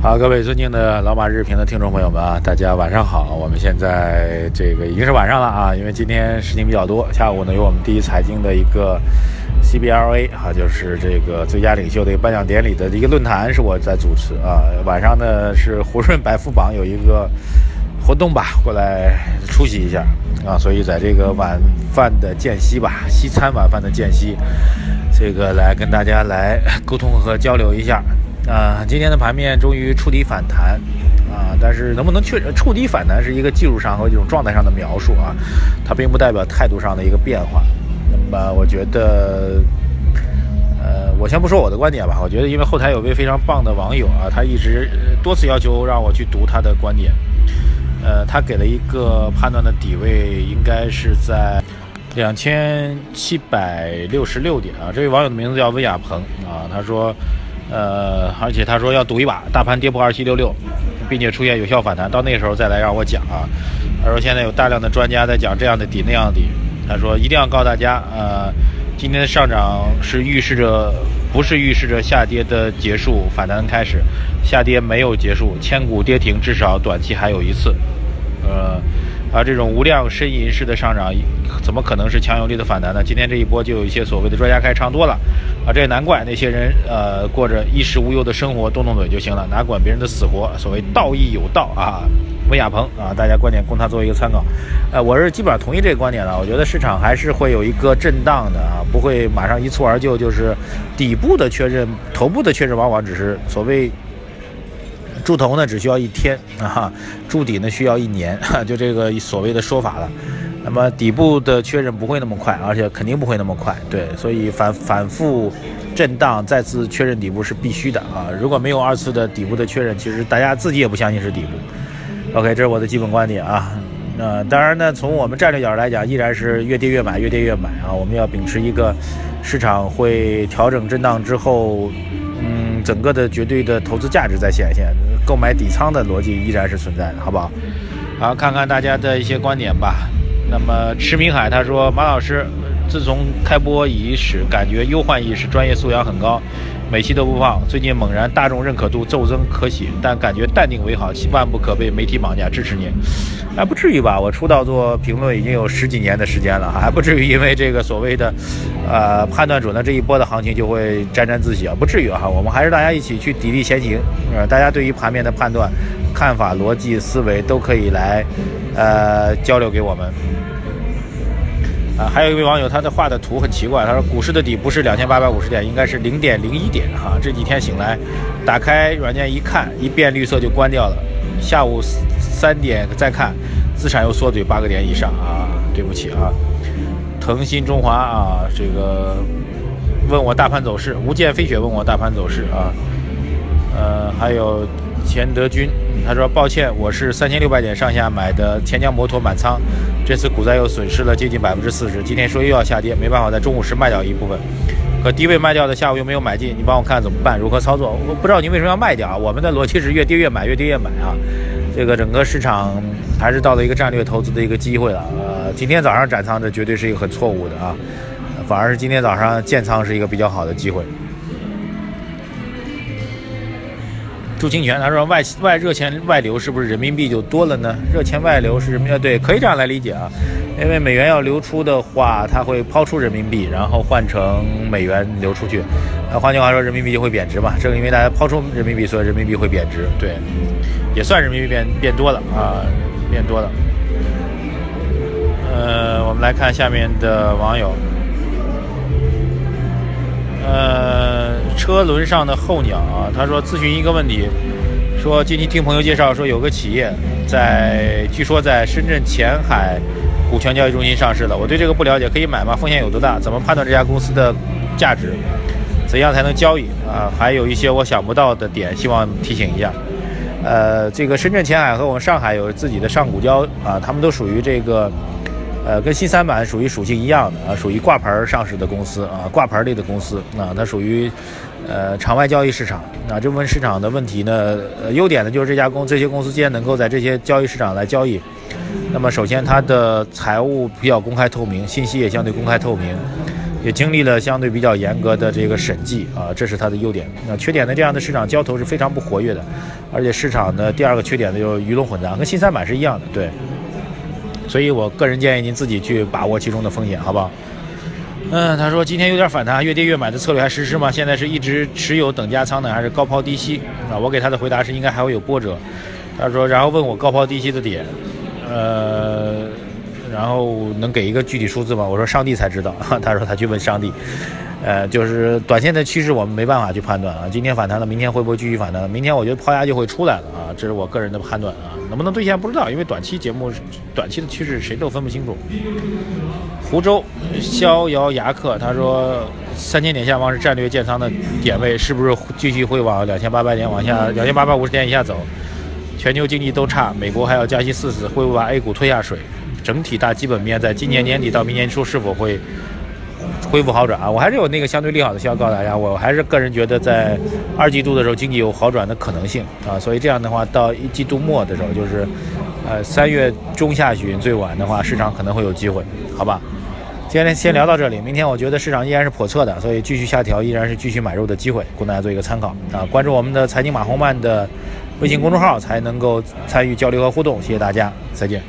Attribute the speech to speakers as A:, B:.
A: 好，各位尊敬的老马日评的听众朋友们啊，大家晚上好。我们现在这个已经是晚上了啊，因为今天事情比较多。下午呢，有我们第一财经的一个 CBLA 啊，就是这个最佳领袖的一个颁奖典礼的一个论坛，是我在主持啊。晚上呢是胡润百富榜有一个活动吧，过来出席一下啊。所以在这个晚饭的间隙吧，西餐晚饭的间隙，这个来跟大家来 沟通和交流一下。啊，今天的盘面终于触底反弹，啊，但是能不能确触底反弹是一个技术上和一种状态上的描述啊，它并不代表态度上的一个变化。那么我觉得，呃，我先不说我的观点吧，我觉得因为后台有位非常棒的网友啊，他一直多次要求让我去读他的观点，呃，他给了一个判断的底位，应该是在两千七百六十六点啊。这位网友的名字叫温亚鹏啊，他说。呃，而且他说要赌一把，大盘跌破二七六六，并且出现有效反弹，到那时候再来让我讲啊。他说现在有大量的专家在讲这样的底那样的底，他说一定要告诉大家，呃，今天的上涨是预示着，不是预示着下跌的结束，反弹开始，下跌没有结束，千股跌停至少短期还有一次，呃。而这种无量呻吟式的上涨，怎么可能是强有力的反弹呢？今天这一波就有一些所谓的专家开始唱多了，啊，这也难怪那些人，呃，过着衣食无忧的生活，动动嘴就行了，哪管别人的死活？所谓道义有道啊，温亚鹏啊，大家观点供他作为一个参考。呃，我是基本上同意这个观点的，我觉得市场还是会有一个震荡的啊，不会马上一蹴而就，就是底部的确认，头部的确认往往只是所谓。筑头呢只需要一天啊，筑底呢需要一年，就这个所谓的说法了。那么底部的确认不会那么快，而且肯定不会那么快。对，所以反反复震荡，再次确认底部是必须的啊。如果没有二次的底部的确认，其实大家自己也不相信是底部。OK，这是我的基本观点啊。那当然呢，从我们战略角度来讲，依然是越跌越买，越跌越买啊。我们要秉持一个市场会调整震荡之后。整个的绝对的投资价值在显现，购买底仓的逻辑依然是存在的，好不好？好，看看大家的一些观点吧。那么池明海他说：“马老师，自从开播伊始，感觉忧患意识、专业素养很高。”每期都不放，最近猛然大众认可度骤增，可喜，但感觉淡定为好，万不可被媒体绑架。支持您，还不至于吧？我出道做评论已经有十几年的时间了，还不至于因为这个所谓的，呃，判断准了这一波的行情就会沾沾自喜啊？不至于哈，我们还是大家一起去砥砺前行，呃，大家对于盘面的判断、看法、逻辑思维都可以来，呃，交流给我们。啊，还有一位网友，他的画的图很奇怪。他说，股市的底不是两千八百五十点，应该是零点零一点。哈，这几天醒来，打开软件一看，一变绿色就关掉了。下午三点再看，资产又缩嘴八个点以上啊！对不起啊，腾新中华啊，这个问我大盘走势，无剑飞雪问我大盘走势啊。呃，还有钱德军。他说：“抱歉，我是三千六百点上下买的钱江摩托满仓，这次股灾又损失了接近百分之四十。今天说又要下跌，没办法在中午时卖掉一部分，可低位卖掉的下午又没有买进，你帮我看怎么办？如何操作？我不知道您为什么要卖掉啊？我们的逻辑是越跌越买，越跌越买啊。这个整个市场还是到了一个战略投资的一个机会了。呃，今天早上斩仓这绝对是一个很错误的啊，反而是今天早上建仓是一个比较好的机会。”朱清泉他说外外热钱外流是不是人民币就多了呢？热钱外流是人民币对，可以这样来理解啊。因为美元要流出的话，它会抛出人民币，然后换成美元流出去。那换句话说，人民币就会贬值嘛。正因为大家抛出人民币，所以人民币会贬值。对，也算人民币变变多了啊，变多了。呃，我们来看下面的网友。呃，车轮上的候鸟啊，他说咨询一个问题，说近期听朋友介绍说有个企业在，据说在深圳前海股权交易中心上市了。我对这个不了解，可以买吗？风险有多大？怎么判断这家公司的价值？怎样才能交易啊？还有一些我想不到的点，希望提醒一下。呃，这个深圳前海和我们上海有自己的上股交啊，他们都属于这个呃，跟新三板属于属性一样的啊，属于挂牌上市的公司啊，挂牌类的公司啊，它属于呃场外交易市场。那这部分市场的问题呢，呃，优点呢就是这家公这些公司既然能够在这些交易市场来交易，那么首先它的财务比较公开透明，信息也相对公开透明，也经历了相对比较严格的这个审计啊，这是它的优点。那缺点呢，这样的市场交投是非常不活跃的，而且市场的第二个缺点呢就是鱼龙混杂，跟新三板是一样的，对。所以我个人建议您自己去把握其中的风险，好不好？嗯，他说今天有点反弹，越跌越买的策略还实施吗？现在是一直持有等价仓呢，还是高抛低吸？啊，我给他的回答是应该还会有波折。他说，然后问我高抛低吸的点，呃，然后能给一个具体数字吗？我说上帝才知道。他说他去问上帝。呃，就是短线的趋势我们没办法去判断啊。今天反弹了，明天会不会继续反弹？明天我觉得抛压就会出来了啊，这是我个人的判断啊。能不能兑现不知道，因为短期节目短期的趋势谁都分不清楚。湖州逍遥牙客他说，三千点下方是战略建仓的点位，是不是继续会往两千八百点往下，两千八百五十点以下走？全球经济都差，美国还要加息四次，会不会把 A 股推下水？整体大基本面在今年年底到明年初是否会？恢复好转啊，我还是有那个相对利好的消息告诉大家，我还是个人觉得在二季度的时候经济有好转的可能性啊，所以这样的话到一季度末的时候，就是呃三月中下旬最晚的话，市场可能会有机会，好吧？今天先聊到这里，明天我觉得市场依然是叵测的，所以继续下调依然是继续买入的机会，供大家做一个参考啊。关注我们的财经马红曼的微信公众号才能够参与交流和互动，谢谢大家，再见。